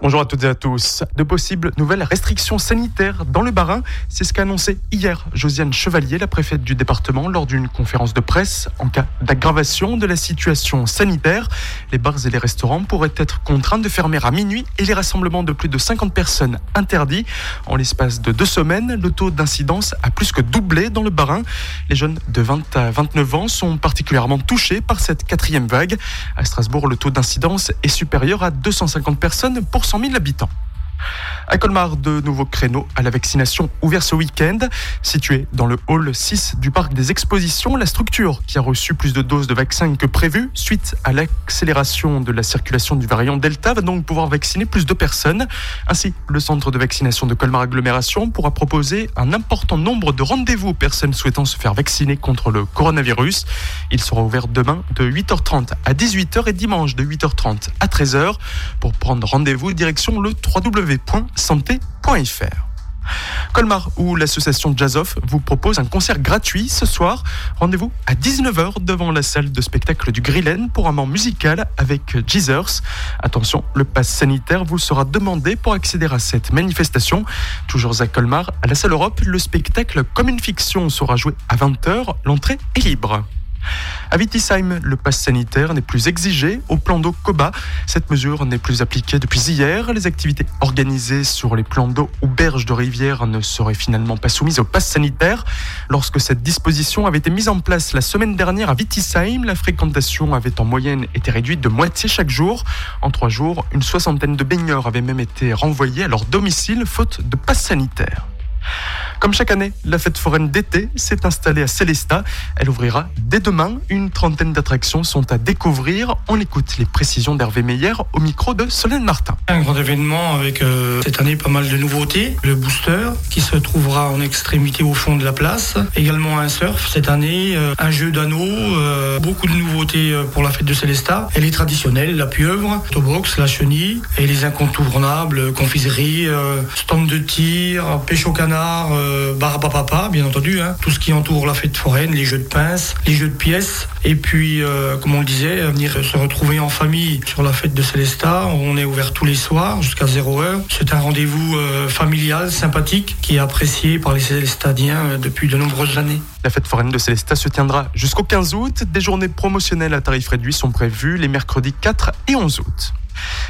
Bonjour à toutes et à tous. De possibles nouvelles restrictions sanitaires dans le Barin, c'est ce qu'a annoncé hier Josiane Chevalier, la préfète du département, lors d'une conférence de presse. En cas d'aggravation de la situation sanitaire, les bars et les restaurants pourraient être contraints de fermer à minuit et les rassemblements de plus de 50 personnes interdits. En l'espace de deux semaines, le taux d'incidence a plus que doublé dans le Barin. Les jeunes de 20 à 29 ans sont particulièrement touchés par cette quatrième vague. À Strasbourg, le taux d'incidence est supérieur à 250 personnes pour 100 000 habitants. À Colmar, de nouveaux créneaux à la vaccination ouverts ce week-end. Situé dans le hall 6 du parc des expositions, la structure qui a reçu plus de doses de vaccins que prévu suite à l'accélération de la circulation du variant Delta va donc pouvoir vacciner plus de personnes. Ainsi, le centre de vaccination de Colmar Agglomération pourra proposer un important nombre de rendez-vous aux personnes souhaitant se faire vacciner contre le coronavirus. Il sera ouvert demain de 8h30 à 18h et dimanche de 8h30 à 13h. Pour prendre rendez-vous, direction le Colmar, où l'association Jazzoff vous propose un concert gratuit ce soir. Rendez-vous à 19h devant la salle de spectacle du Grillen pour un moment musical avec Jesus. Attention, le pass sanitaire vous sera demandé pour accéder à cette manifestation. Toujours à Colmar, à la salle Europe, le spectacle Comme une fiction sera joué à 20h. L'entrée est libre. À Wittisheim, le pass sanitaire n'est plus exigé au plan d'eau Coba. Cette mesure n'est plus appliquée depuis hier. Les activités organisées sur les plans d'eau ou berges de rivière ne seraient finalement pas soumises au pass sanitaire. Lorsque cette disposition avait été mise en place la semaine dernière à Wittisheim, la fréquentation avait en moyenne été réduite de moitié chaque jour. En trois jours, une soixantaine de baigneurs avaient même été renvoyés à leur domicile faute de pass sanitaire. Comme chaque année, la fête foraine d'été s'est installée à Célestat. Elle ouvrira dès demain. Une trentaine d'attractions sont à découvrir. On écoute les précisions d'Hervé Meyer au micro de Solène Martin. Un grand événement avec euh, cette année pas mal de nouveautés. Le booster qui se trouvera en extrémité au fond de la place. Également un surf cette année, euh, un jeu d'anneaux, euh, beaucoup de nouveautés pour la fête de Célestat. Elle est traditionnelle, la pieuvre, tobox, la chenille et les incontournables, confiserie, stand de tir, pêche au canard euh, bien entendu, hein. tout ce qui entoure la fête foraine, les jeux de pinces, les jeux de pièces. Et puis, euh, comme on le disait, venir se retrouver en famille sur la fête de Célestat. On est ouvert tous les soirs jusqu'à 0 heure. C'est un rendez-vous euh, familial, sympathique, qui est apprécié par les Célestadiens depuis de nombreuses années. La fête foraine de Célestat se tiendra jusqu'au 15 août. Des journées promotionnelles à tarif réduit sont prévues les mercredis 4 et 11 août.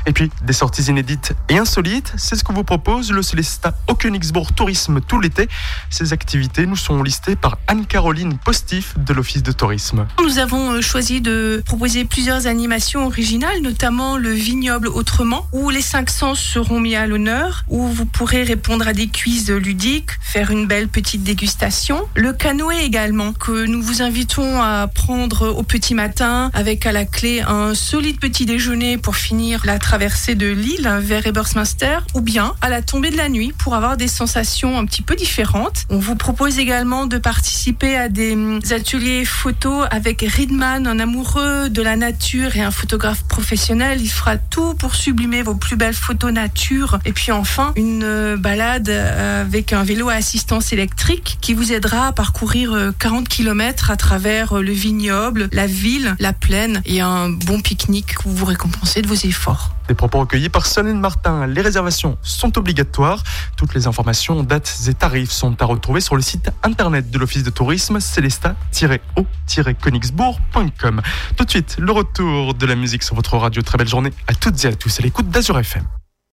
Et puis, des sorties inédites et insolites, c'est ce que vous propose le Célestat au Königsbourg Tourisme tout l'été. Ces activités nous sont listées par Anne-Caroline Postif de l'Office de tourisme. Nous avons euh, choisi de proposer plusieurs animations originales, notamment le vignoble autrement, où les cinq sens seront mis à l'honneur, où vous pourrez répondre à des quiz ludiques, faire une belle petite dégustation. Le canoë également, que nous vous invitons à prendre au petit matin, avec à la clé un solide petit déjeuner pour finir la traversée de l'île vers Ebersminster ou bien à la tombée de la nuit pour avoir des sensations un petit peu différentes. On vous propose également de participer à des hum, ateliers photos avec Ridman, un amoureux de la nature et un photographe professionnel. Il fera tout pour sublimer vos plus belles photos nature. Et puis enfin, une euh, balade euh, avec un vélo à assistance électrique qui vous aidera à parcourir 40 euh, km à travers le vignoble, la ville, la plaine et un bon pique-nique où vous récompensez de vos efforts. Des propos recueillis par Solène Martin. Les réservations sont obligatoires. Toutes les informations, dates et tarifs sont à retrouver sur le site internet de l'Office de tourisme célesta-o-königsbourg.com. Tout de suite, le retour de la musique sur votre radio. Très belle journée à toutes et à tous à l'écoute d'Azur FM.